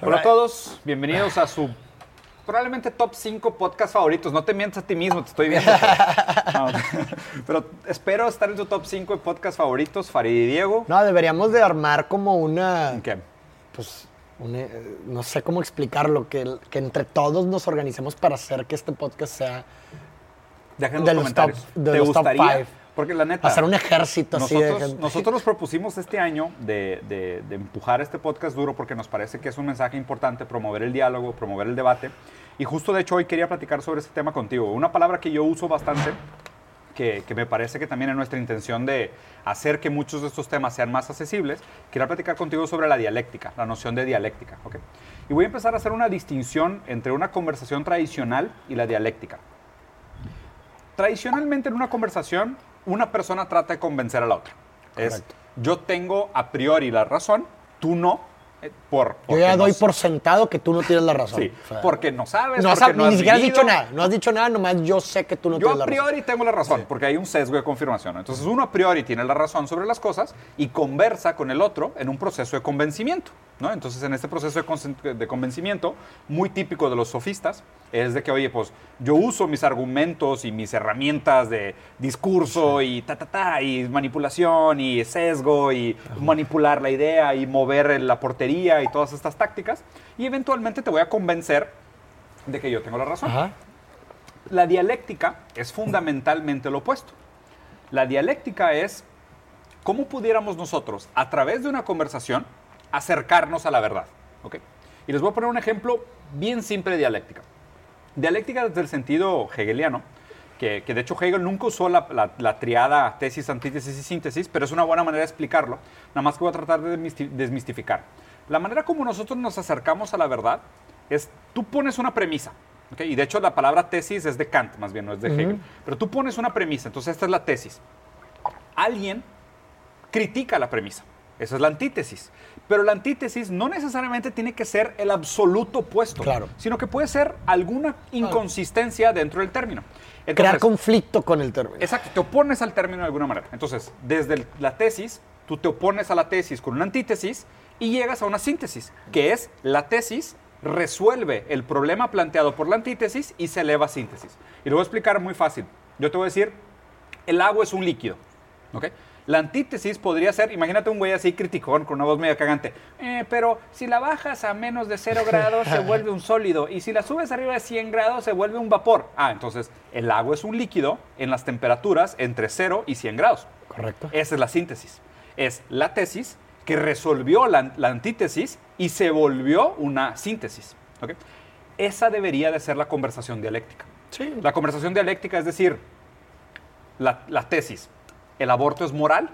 Hola a todos, bienvenidos a su probablemente top 5 podcast favoritos. No te mientas a ti mismo, te estoy viendo. No, pero espero estar en tu top 5 de podcast favoritos, Farid y Diego. No, deberíamos de armar como una, ¿Qué? pues, una, eh, no sé cómo explicarlo, que, que entre todos nos organicemos para hacer que este podcast sea, Dejen en De los los comentarios. top- de ¿Te los gustaría? Porque la neta. hacer un ejército así de Nosotros, gente. nosotros nos propusimos este año de, de- de empujar este podcast duro porque nos parece que es un mensaje importante promover el diálogo, promover el debate. Y justo de hecho hoy quería platicar sobre este tema contigo. Una palabra que yo uso bastante, que, que me parece que también es nuestra intención de hacer que muchos de estos temas sean más accesibles, quería platicar contigo sobre la dialéctica, la noción de dialéctica. ¿ok? Y voy a empezar a hacer una distinción entre una conversación tradicional y la dialéctica. Tradicionalmente en una conversación, una persona trata de convencer a la otra. Es, yo tengo a priori la razón, tú no, eh, por... Yo ya doy por sentado que tú no tienes la razón. Sí, O sea, porque no sabes, no has- porque no ni has siquiera has dicho nada, no has dicho nada, nomás yo sé que tú no Yo tienes a la razón. priori tengo la razón, porque hay un sesgo de confirmación. Entonces uno a priori tiene la razón sobre las cosas y conversa con el otro en un proceso de convencimiento. ¿No? Entonces en este proceso de, convencimiento, muy típico de los sofistas, es de que, oye, pues yo uso mis argumentos y mis herramientas de discurso y ta, ta, ta, y manipulación y sesgo y manipular la idea y mover la portería y todas estas tácticas y eventualmente te voy a convencer de que yo tengo la razón. Ajá. La dialéctica es fundamentalmente lo opuesto. La dialéctica es cómo pudiéramos nosotros, a través de una conversación, acercarnos a la verdad. ¿ok? Y les voy a poner un ejemplo bien simple de dialéctica. Dialéctica desde el sentido hegeliano, que, que de hecho Hegel nunca usó la, la- la triada tesis, antítesis y síntesis, pero es una buena manera de explicarlo, nada más que voy a tratar de desmisti- desmistificar. La manera como nosotros nos acercamos a la verdad es, tú pones una premisa, y de hecho la palabra tesis es de Kant, más bien, no es de Hegel, pero tú pones una premisa, entonces esta es la tesis. Alguien critica la premisa. Esa es la antítesis. Pero la antítesis no necesariamente tiene que ser el absoluto opuesto, Claro. sino que puede ser alguna inconsistencia dentro del término. Crear conflicto con el término. Exacto, te opones al término de alguna manera. Entonces, desde el- la tesis, tú te opones a la tesis con una antítesis y llegas a una síntesis, que es la tesis resuelve el problema planteado por la antítesis y se eleva a síntesis. Y lo voy a explicar muy fácil. Yo te voy a decir, el agua es un líquido, ¿ok? La antítesis podría ser, imagínate un güey así criticón con una voz medio cagante, "Eh, pero si la bajas a menos de 0 grados se vuelve un sólido y si la subes arriba de 100 grados se vuelve un vapor. Ah, entonces el agua es un líquido en las temperaturas entre 0 y 100 grados. Correcto. Esa es la síntesis. Es la tesis que resolvió la, la antítesis y se volvió una síntesis. ¿ok? Esa debería de ser la conversación dialéctica. Sí. La conversación dialéctica es decir, la, la tesis, ¿el aborto es moral?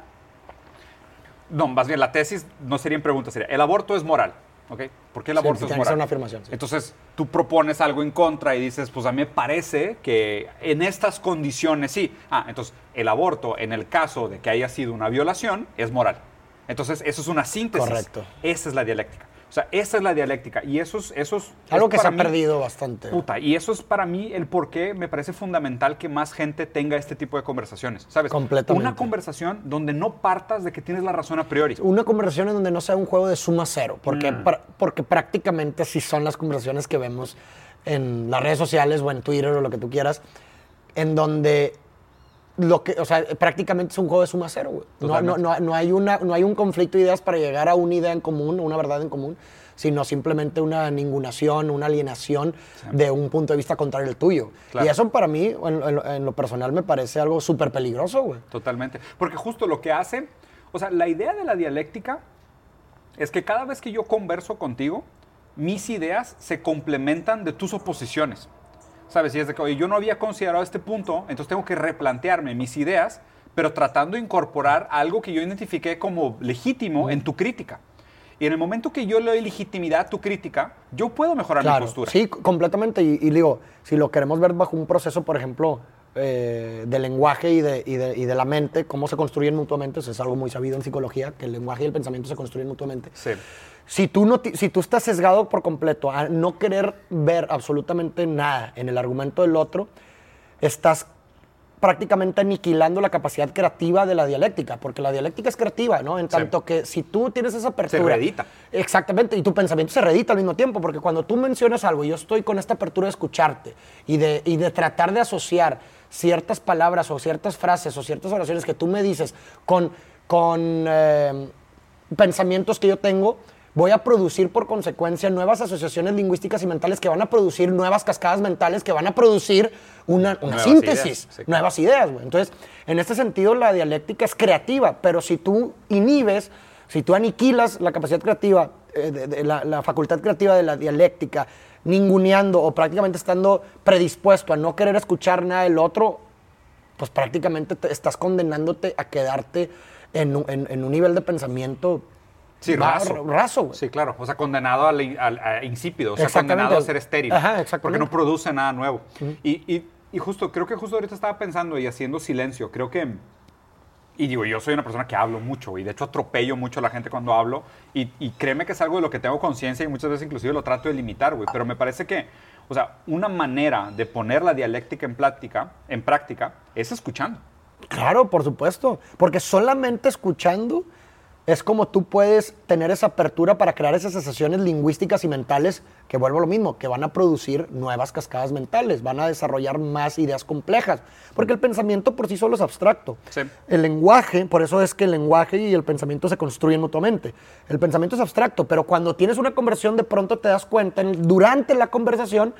No, más bien la tesis no sería en pregunta, sería, ¿el aborto es moral? ¿Ok? ¿Por qué el Sí, aborto es moral? una afirmación, sí. Entonces, tú propones algo en contra y dices, pues a mí me parece que en estas condiciones sí. Ah, entonces, el aborto, en el caso de que haya sido una violación, es moral. Entonces, eso es una síntesis. Correcto. Esa es la dialéctica. O sea, esa es la dialéctica. Y eso es... Eso es Algo que se ha mí- perdido bastante. Puta, y eso es para mí el por qué me parece fundamental que más gente tenga este tipo de conversaciones, ¿sabes? Completamente. Una conversación donde no partas de que tienes la razón a priori. Una conversación en donde no sea un juego de suma cero, porque, Mm. pra- porque prácticamente así son las conversaciones que vemos en las redes sociales o en Twitter o lo que tú quieras, en donde lo que, o sea, prácticamente es un juego de suma cero, güey. No, no, no, no hay una, no hay un conflicto de ideas para llegar a una idea en común, una verdad en común, sino simplemente una ningunación, una alienación de un punto de vista contrario al tuyo. Claro. Y eso para mí, en, en lo- en lo personal, me parece algo súper peligroso, güey. Totalmente. Porque justo lo que hace, o sea, la idea de la dialéctica es que cada vez que yo converso contigo, mis ideas se complementan de tus oposiciones. ¿Sabes? Y es de que, oye, yo no había considerado este punto, entonces tengo que replantearme mis ideas, pero tratando de incorporar algo que yo identifiqué como legítimo en tu crítica. Y en el momento que yo le doy legitimidad a tu crítica, yo puedo mejorar mi Claro, postura. sí, completamente. Y, y digo, si lo queremos ver bajo un proceso, por ejemplo, eh, de lenguaje y de, y de- y de la mente, cómo se construyen mutuamente, eso es algo muy sabido en psicología, que el lenguaje y el pensamiento se construyen mutuamente. Sí. Si tú, no, si tú estás sesgado por completo a no querer ver absolutamente nada en el argumento del otro, estás prácticamente aniquilando la capacidad creativa de la dialéctica, porque la dialéctica es creativa, ¿no? En tanto que si tú tienes esa apertura... Se reedita. Exactamente, y tu pensamiento se reedita al mismo tiempo, porque cuando tú mencionas algo yo estoy con esta apertura de escucharte y de, y de tratar de asociar ciertas palabras o ciertas frases o ciertas oraciones que tú me dices con, con eh, pensamientos que yo tengo, voy a producir por consecuencia nuevas asociaciones lingüísticas y mentales que van a producir nuevas cascadas mentales que van a producir una, una Nuevas síntesis, ideas, sí. nuevas ideas. Entonces, en este sentido, la dialéctica es creativa, pero si tú inhibes, si tú aniquilas la capacidad creativa, eh, de- de la, la facultad creativa de la dialéctica, ninguneando o prácticamente estando predispuesto a no querer escuchar nada del otro, pues prácticamente te estás condenándote a quedarte en, un- en- en un nivel de pensamiento Sí, raso. raso. Sí, claro. O sea, condenado al, al- a insípido, o sea, condenado a ser estéril. Ajá, exactamente. Porque no produce nada nuevo. y, y- y justo, creo que justo ahorita estaba pensando y haciendo silencio. Creo que. Y digo, yo soy una persona que hablo mucho y de hecho atropello mucho a la gente cuando hablo. Y, y créeme que es algo de lo que tengo conciencia y muchas veces inclusive lo trato de limitar, güey. Pero me parece que, o sea, una manera de poner la dialéctica en práctica, en práctica es escuchando. Claro, por supuesto. Porque solamente escuchando es como tú puedes tener esa apertura para crear esas sensaciones lingüísticas y mentales que vuelvo a lo mismo, que van a producir nuevas cascadas mentales, van a desarrollar más ideas complejas. Porque el pensamiento por sí solo es abstracto. Sí. El lenguaje, por eso es que el lenguaje y el pensamiento se construyen mutuamente. El pensamiento es abstracto, pero cuando tienes una conversación de pronto te das cuenta en- durante la conversación,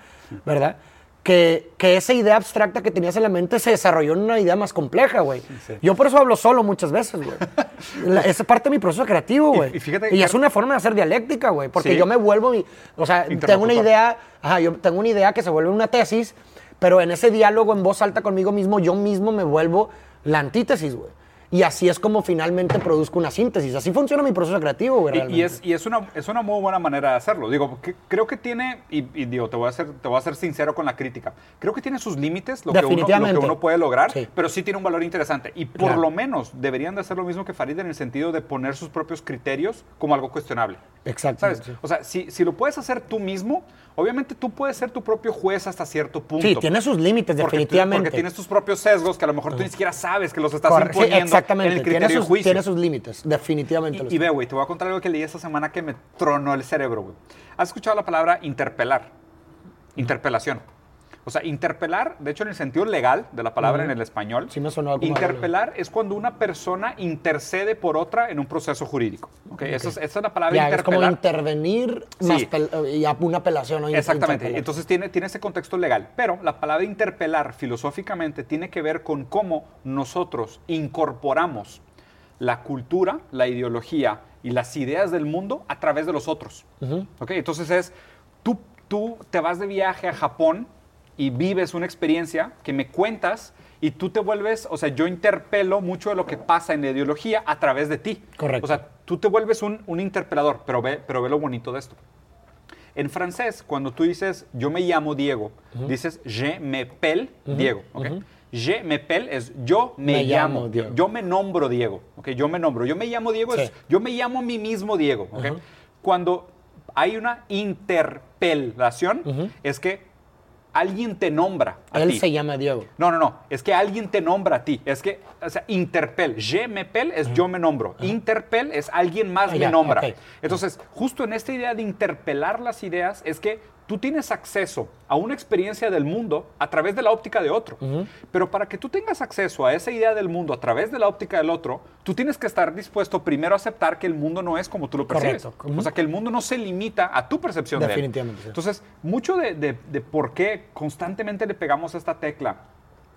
¿verdad? Que, que esa idea abstracta que tenías en la mente se desarrolló en una idea más compleja, güey. Sí. Yo por eso hablo solo muchas veces, güey. Esa es parte de mi proceso creativo, güey. y es una forma de hacer dialéctica, güey. Porque Sí. yo me vuelvo, mi- o sea, tengo una idea, ajá, yo tengo una idea que se vuelve una tesis, pero en ese diálogo en voz alta conmigo mismo, yo mismo me vuelvo la antítesis, güey. Y así es como finalmente produzco una síntesis. Así funciona mi proceso creativo, güey. Y- es, y es, una, es una muy buena manera de hacerlo. Digo, que- creo que tiene, y, y digo, te voy, a ser, te voy a ser sincero con la crítica, creo que tiene sus límites lo que, uno, lo que Definitivamente. uno puede lograr, Sí. pero sí tiene un valor interesante. Y por Claro. lo menos deberían de hacer lo mismo que Farid en el sentido de poner sus propios criterios como algo cuestionable. Exacto. ¿Sabes? sí. O sea, si, si lo puedes hacer tú mismo, obviamente tú puedes ser tu propio juez hasta cierto punto. Sí, tiene sus límites, Porque tú- definitivamente. Porque tienes tus propios sesgos que a lo mejor tú ni siquiera sabes que los estás Corre- sí, imponiendo exactamente. en el tiene, criterio sus, de juicio. tiene sus límites, definitivamente. Y, y ve, güey, te voy a contar algo que leí esta semana que me tronó el cerebro, güey. ¿Has escuchado la palabra interpelar? Interpelación. O sea, interpelar, de hecho, en el sentido legal de la palabra en el español, Sí me sonó interpelar es cuando una persona intercede por otra en un proceso jurídico. ¿ok? Esa, es, esa es la palabra Ya, es como interpelar. intervenir Sí. más pel- y una apelación. ¿no? Exactamente. Interpelar. Entonces tiene, tiene ese contexto legal. Pero la palabra interpelar filosóficamente tiene que ver con cómo nosotros incorporamos la cultura, la ideología y las ideas del mundo a través de los otros. ¿Ok? Entonces es, tú, tú te vas de viaje a Japón y vives una experiencia que me cuentas y tú te vuelves, o sea, yo interpelo mucho de lo que pasa en la ideología a través de ti. Correcto. O sea, tú te vuelves un, un interpelador, pero ve, pero ve lo bonito de esto. En francés, cuando tú dices yo me llamo Diego, dices je m'appelle Diego. ¿ok? Je m'appelle es yo me, Me llamo, llamo Diego. Yo me nombro Diego. ¿ok? Yo me nombro. Yo me llamo Diego es Sí. yo me llamo a mí mismo Diego. ¿ok? Cuando hay una interpelación, es que alguien te nombra a Él ti. se llama Diego. No, no, no. Es que alguien te nombra a ti. Es que, o sea, interpel. Je m'appelle es yo me nombro. Interpel es alguien más Ah, me nombra. ok. Entonces, justo en esta idea de interpelar las ideas es que tú tienes acceso a una experiencia del mundo a través de la óptica de otro. Pero para que tú tengas acceso a esa idea del mundo a través de la óptica del otro, tú tienes que estar dispuesto primero a aceptar que el mundo no es como tú lo percibes. Correcto. O sea, que el mundo no se limita a tu percepción de él. Definitivamente. Entonces, mucho de, de- de por qué constantemente le pegamos esta tecla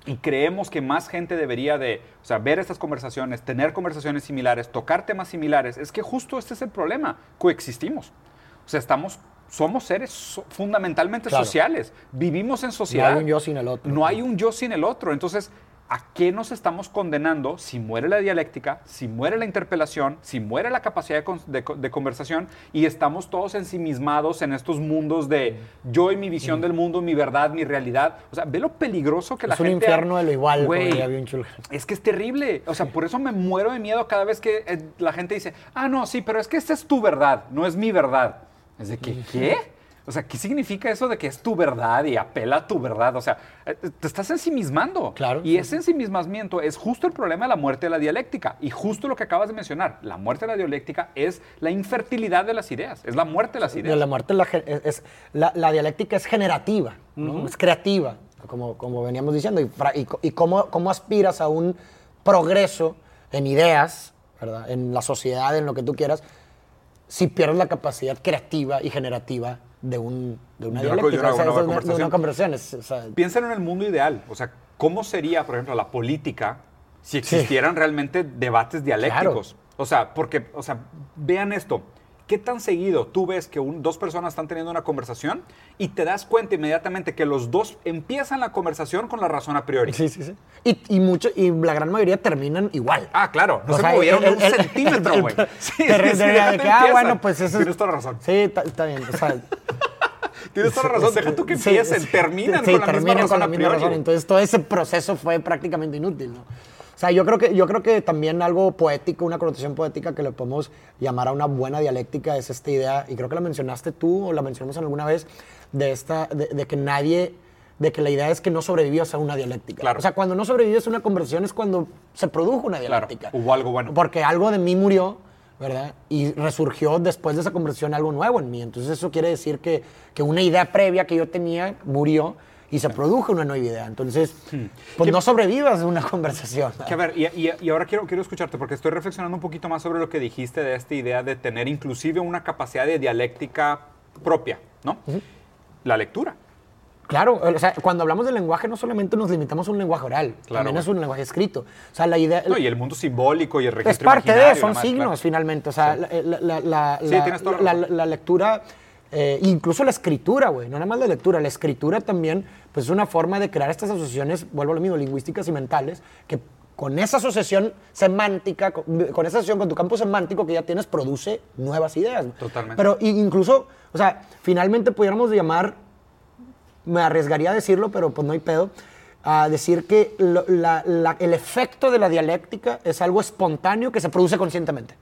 y creemos que más gente debería de, o sea, ver estas conversaciones, tener conversaciones similares, tocar temas similares, es que justo este es el problema, coexistimos. O sea, estamos, somos seres so- fundamentalmente Claro. sociales, vivimos en No sociedad. hay un yo sin el otro. No hay un yo sin el otro. Entonces, ¿a qué nos estamos condenando si muere la dialéctica, si muere la interpelación, si muere la capacidad de, con- de co- de conversación y estamos todos ensimismados en estos mundos de yo y mi visión del mundo, mi verdad, mi realidad? O sea, ve lo peligroso que la Es un gente... infierno de lo igual, como chulo. es que es terrible. O sea, por eso me muero de miedo cada vez que eh, la gente dice, ah, no, sí, pero es que esta es tu verdad, no es mi verdad. Es de que, ¿qué? O sea, ¿qué significa eso de que es tu verdad y apela a tu verdad? O sea, eh, te estás ensimismando. Claro. Y ese ensimismamiento es justo el problema de la muerte de la dialéctica. Y justo lo que acabas de mencionar, la muerte de la dialéctica es la infertilidad de las ideas, es la muerte de las ideas. La muerte la, es, la, la, dialéctica es generativa, ¿no? es creativa, como, como veníamos diciendo. Y, y, y cómo, cómo aspiras a un progreso en ideas, ¿verdad? en la sociedad, en lo que tú quieras, si pierdes la capacidad creativa y generativa de, un, de una dialéctica, una, de una conversación. Piensen en el mundo ideal, o sea, ¿cómo sería, por ejemplo, la política si existieran sí. realmente debates dialécticos? Claro. O sea, porque, o sea, vean esto. ¿Qué tan seguido tú ves que un, dos personas están teniendo una conversación y te das cuenta inmediatamente que los dos empiezan la conversación con la razón a priori? Sí, sí, sí. Y, y, mucho, y la gran mayoría terminan igual. Ah, claro. No o se sea, movieron el, el, un centímetro, güey. Sí, sí, sí, de que, ah, bueno, pues eso Tienes toda la razón. Sí, está, bien. O sea, Tienes toda la razón. Deja tú que empiecen. terminan con la terminan misma con la razón. misma razón. Entonces, todo ese proceso fue prácticamente inútil, ¿no? O sea, yo creo, que, yo creo que también algo poético, una connotación poética que le podemos llamar a una buena dialéctica es esta idea, y creo que la mencionaste tú o la mencionamos alguna vez, de, esta, de, de que nadie, de que la idea es que no sobrevivías a una dialéctica. Claro. O sea, cuando no sobrevives a una conversación es cuando se produjo una dialéctica. Claro, hubo algo bueno. Porque algo de mí murió, ¿verdad? Y resurgió después de esa conversación algo nuevo en mí. Entonces eso quiere decir que, que una idea previa que yo tenía murió y se produjo una nueva idea. Entonces, pues no sobrevivas una conversación. Que a ver, y, y, y, ahora quiero, quiero escucharte porque estoy reflexionando un poquito más sobre lo que dijiste de esta idea de tener inclusive una capacidad de dialéctica propia, ¿no? Uh -huh. La lectura. Claro, o sea, cuando hablamos de lenguaje no solamente nos limitamos a un lenguaje oral, claro, también es un lenguaje escrito. O sea, la idea... No, y el mundo simbólico y el registro Es parte de, son signos claro. finalmente. O sea, sí. la, la, la, sí, la lectura... Eh, incluso la escritura, güey, no nada más la lectura, la escritura también pues es una forma de crear estas asociaciones, vuelvo a lo mismo, lingüísticas y mentales, que con esa asociación semántica, con, con, esa asociación con tu campo semántico que ya tienes, produce nuevas ideas. Totalmente. Pero incluso, o sea, finalmente pudiéramos llamar, me arriesgaría a decirlo, pero pues no hay pedo, a decir que lo, la, la, el efecto de la dialéctica es algo espontáneo que se produce conscientemente.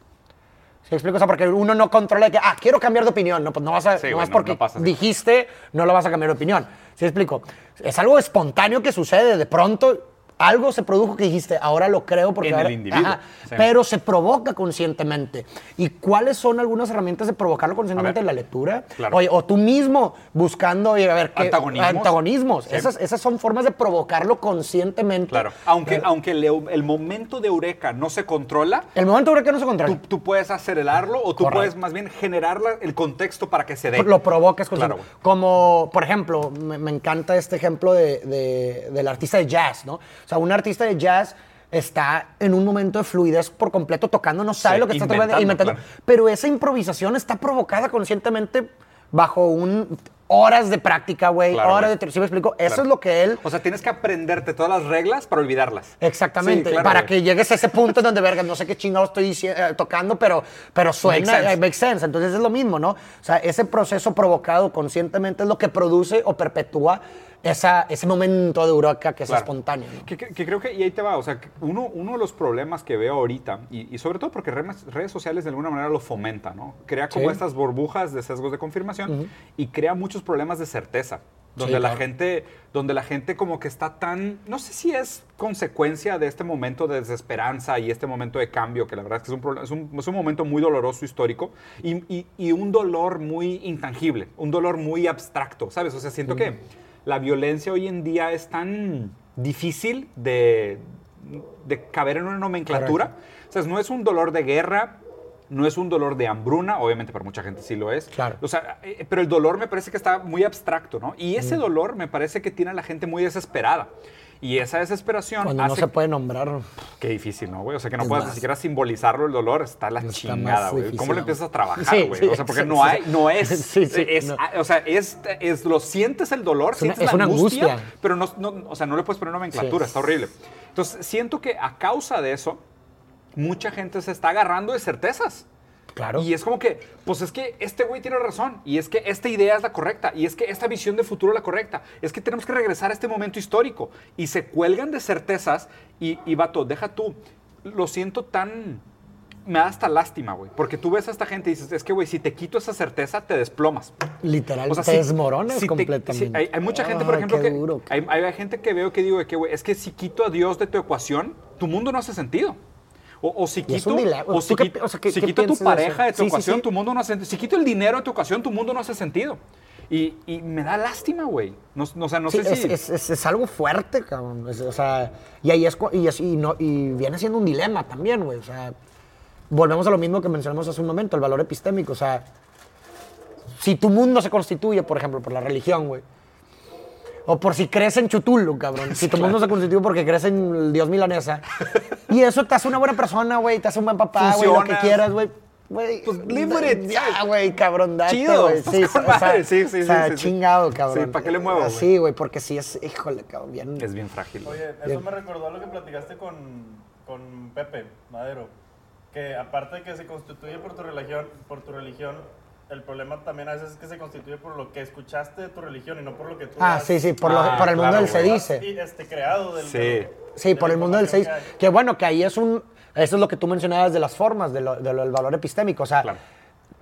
¿Sí explico? O sea, porque uno no controla que, ah, quiero cambiar de opinión. No, pues no vas a, Sí, no güey, no- porque no pasa así. dijiste, no lo vas a cambiar de opinión. ¿Sí explico? Es algo espontáneo que sucede. De pronto, algo se produjo que dijiste, ahora lo creo porque En el individuo, sí. Pero se provoca conscientemente. ¿Y cuáles son algunas herramientas de provocarlo conscientemente? ver. La lectura. Claro. Oye, o tú mismo buscando, oye, a ver, ¿qué? Antagonismos. Antagonismos. Sí. Esas, esas son formas de provocarlo conscientemente. Claro. Aunque, aunque el, el momento de eureka no se controla, El momento ahora que no se controla. tú, tú puedes acelerarlo o tú Correcto. puedes más bien generar la- el contexto para que se dé. lo provocas Claro, como por ejemplo me, me encanta este ejemplo de, de- del artista de jazz no o sea un artista de jazz está en un momento de fluidez por completo tocando no sabe Sí, lo que está tocando inventando, inventando claro. pero esa improvisación está provocada conscientemente bajo un horas de práctica güey Claro, horas de ¿sí me explico eso Claro. es lo que él O sea, tienes que aprenderte todas las reglas para olvidarlas. Exactamente, Sí, para que llegues a ese punto en donde, verga, no sé qué chingado estoy eh, tocando, pero, pero suena, Makes sense. eh, makes sense. Entonces es lo mismo, ¿no? O sea, ese proceso provocado conscientemente es lo que produce o perpetúa esa, ese momento de eureka que es Claro. espontáneo. ¿no? Que, que- que creo que, y ahí te va, o sea, uno, uno de los problemas que veo ahorita, y, y sobre todo porque redes, redes sociales de alguna manera lo fomentan, ¿no? Crea como Sí. estas burbujas de sesgos de confirmación y crea muchos problemas de certeza, donde, Sí, la claro. gente, donde la gente como que está tan, no sé si es consecuencia de este momento de desesperanza y este momento de cambio, que la verdad es que es un, es un, es un momento muy doloroso histórico y, y- y un dolor muy intangible, un dolor muy abstracto, ¿sabes? O sea, siento que la violencia hoy en día es tan difícil de, de caber en una nomenclatura. O sea, no es un dolor de guerra, no es un dolor de hambruna, obviamente para mucha gente sí lo es. Claro. O sea, eh, pero el dolor me parece que está muy abstracto, ¿no? Y ese dolor me parece que tiene a la gente muy desesperada. Y esa desesperación Cuando hace... no se puede nombrar. Qué difícil, ¿no, güey? O sea, que no Es puedas ni siquiera simbolizarlo el dolor, está la Está chingada, güey. ¿Cómo le ¿no? empiezas a trabajar, güey? sí, o sea, porque sí, no hay, no es, Sí, sí, es- no. o sea, es, es, lo sientes el dolor, Es una- sientes es la angustia, angustia. pero no, no- o sea, no le puedes poner nomenclatura, está horrible. Entonces, siento que a causa de eso, mucha gente se está agarrando de certezas. Claro. Y es como que, pues es que este güey tiene razón, y es que esta idea es la correcta, y es que esta visión de futuro es la correcta, es que tenemos que regresar a este momento histórico. Y se cuelgan de certezas, y, y vato, deja tú, lo siento tan me da hasta lástima, güey. Porque tú ves a esta gente y dices, es que, güey, si te quito esa certeza, te desplomas. Literal, O sea, te si- desmoronas si te- completamente. si hay, hay mucha gente, por ejemplo, que hay, hay gente que veo que digo que, güey, es que si quito a Dios de tu ecuación, tu mundo no hace sentido. O, o si quito, o ¿Tú si qué o sea, qué- si qué quito tu de pareja eso? de tu Sí, sí, ecuación, sí. tu mundo no hace sentido. Si quito el dinero de tu ecuación, tu mundo no hace sentido. Y, y me da lástima, güey. No, no, o sea, no Sí, sé es, si... es- es- es algo fuerte, cabrón. O sea, y ahí es, y, es- y no, y viene siendo un dilema también, güey. O sea, volvemos a lo mismo que mencionamos hace un momento, el valor epistémico. O sea, si tu mundo se constituye, por ejemplo, por la religión, güey. O por si crees en Chutulu, cabrón. Si tu mundo se constituye porque crees en el dios milanesa. y eso te hace una buena persona, güey. Te hace un buen papá, güey. Lo que quieras, güey. Pues, live with it, Ya, güey, cabrón, date, Chido, Sí, con o sea, madre, sí, sí, o sea, sí, sí, sí. chingado, cabrón. Sí, ¿para qué le muevo, güey? Sí, güey, porque sí es, híjole, cabrón, bien. Es bien frágil. Oye, eso me recordó a lo que platicaste con, con Pepe Madero. Que aparte de que se constituye por tu religión, por tu religión, el problema también a veces es que se constituye por lo que escuchaste de tu religión y no por lo que tú Ah, has- sí, sí, por, lo- Ah, por el mundo claro, del se dice. y, este, creado del, Sí. del- Sí, de por el mundo del se dice. que bueno, que ahí es un. Eso es lo que tú mencionabas de las formas, de lo- de lo- del valor epistémico. O sea, Claro.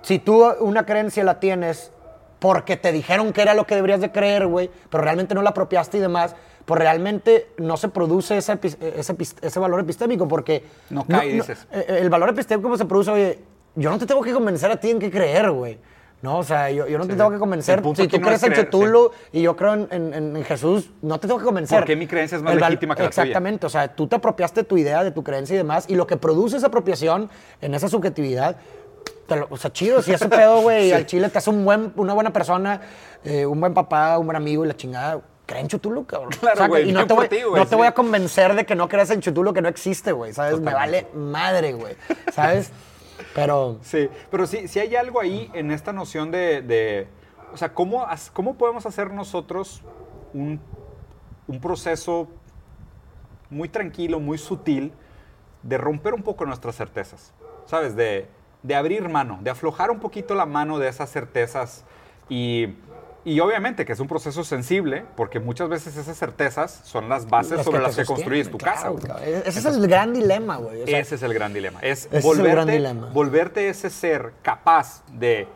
si tú una creencia la tienes porque te dijeron que era lo que deberías de creer, güey, pero realmente no la apropiaste y demás, pues realmente no se produce ese, ese, ese valor epistémico porque... No cae, dices. eh, El valor epistémico se produce, oye, yo no te tengo que convencer a ti en qué creer, güey. No, o sea, yo, yo no te Sí, tengo sí. que convencer. Si tú no crees es en Cthulhu y yo creo en, en- en- Jesús, no te tengo que convencer. Porque mi creencia es más El legítima que la tuya. Exactamente, o sea, tú te apropiaste tu idea, de tu creencia y demás, y lo que produce esa apropiación en esa subjetividad, te lo- o sea, chido, si ese pedo, güey, al chile te hace un buen, una buena persona, eh, un buen papá, un buen amigo y la chingada. Cree en Chutulu, cabrón. Claro, y no te, voy, ti, no te sí. voy a convencer de que no creas en Chutulu, que no existe, güey, ¿sabes? Me vale madre, güey, ¿sabes? Pero... Sí, pero sí, sí hay algo ahí en esta noción de, de- o sea, ¿cómo, ¿cómo podemos hacer nosotros un, un proceso muy tranquilo, muy sutil, de romper un poco nuestras certezas? ¿Sabes? De, de abrir mano, de aflojar un poquito la mano de esas certezas y... Y obviamente que es un proceso sensible, porque muchas veces esas certezas son las bases las sobre las que construyes tu claro, casa. cabrón. Ese es el gran dilema, güey. o sea, Ese es el gran dilema. Es Ese es gran volverte, dilema. volverte ese ser capaz de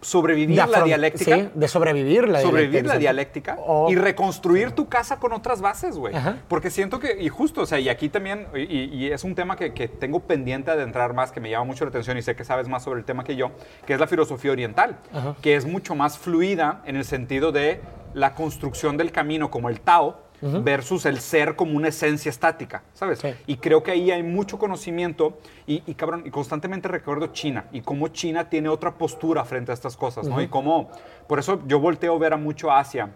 sobrevivir de la dialéctica, sí, de sobrevivir la sobrevivir la dialéctica. y reconstruir tu casa con otras bases, güey. Porque siento que, y justo, o sea, y aquí también, y, y es un tema que, que tengo pendiente de entrar más, que me llama mucho la atención y sé que sabes más sobre el tema que yo, que es la filosofía oriental, Ajá. que es mucho más fluida en el sentido de la construcción del camino como el Tao versus el ser como una esencia estática, ¿sabes? Sí. Y creo que ahí hay mucho conocimiento y, y, cabrón, y constantemente recuerdo China y cómo China tiene otra postura frente a estas cosas, ¿no? Y cómo, por eso yo volteo a ver a mucho Asia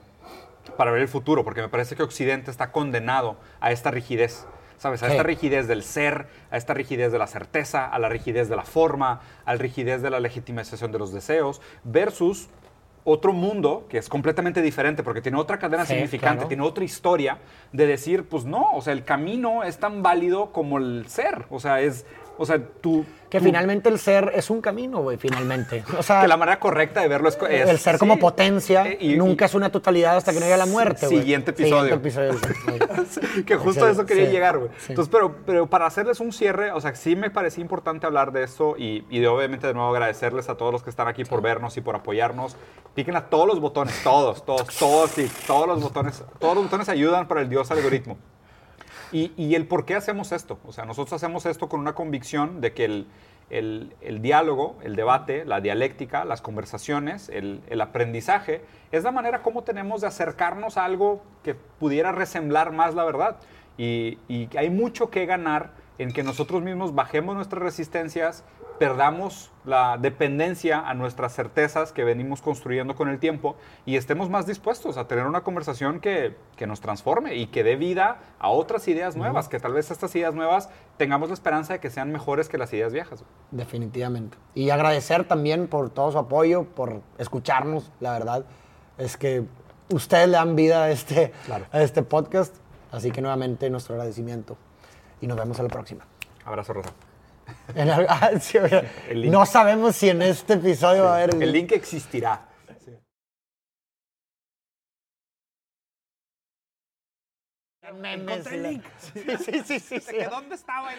para ver el futuro, porque me parece que Occidente está condenado a esta rigidez. ¿Sabes? A esta rigidez del ser, a esta rigidez de la certeza, a la rigidez de la forma, a la rigidez de la legitimización de los deseos, versus otro mundo que es completamente diferente porque tiene otra cadena Sí, significante, claro. tiene otra historia de decir, pues no, o sea, el camino es tan válido como el ser. O sea, es, o sea, tú... Que tú- finalmente el ser es un camino, güey, finalmente. O sea, que la manera correcta de verlo es... es- el ser como sí. potencia Eh, y- nunca y- es una totalidad hasta que no llegue la muerte, güey. Siguiente episodio. Siguiente episodio. que justo a eso quería Sí, llegar, güey. sí. Entonces, pero, pero para hacerles un cierre, o sea, sí me parecía importante hablar de esto y, y de obviamente de nuevo agradecerles a todos los que están aquí por vernos y por apoyarnos. Piquen a todos los botones, todos, todos, todos, sí, todos los botones, todos los botones ayudan para el dios algoritmo. Y, el por qué hacemos esto. O sea, nosotros hacemos esto con una convicción de que el, diálogo, el debate, la dialéctica, las conversaciones, el, el aprendizaje, es la manera como tenemos de acercarnos a algo que pudiera resemblar más la verdad. Y, y hay mucho que ganar en que nosotros mismos bajemos nuestras resistencias, perdamos la dependencia a nuestras certezas que venimos construyendo con el tiempo y estemos más dispuestos a tener una conversación que, que nos transforme y que dé vida a otras ideas nuevas, que tal vez estas ideas nuevas tengamos la esperanza de que sean mejores que las ideas viejas. Definitivamente. Y agradecer también por todo su apoyo, por escucharnos, la verdad. Es que ustedes le dan vida a este, Claro. a este podcast. Así que nuevamente nuestro agradecimiento. Y nos vemos a la próxima. Abrazo, Rosa. En el- ah, sí, El no sabemos si en este episodio va a haber El link existirá. memes. Encontré el link. Sí, sí, sí, sí. sí. ¿Dónde estaba?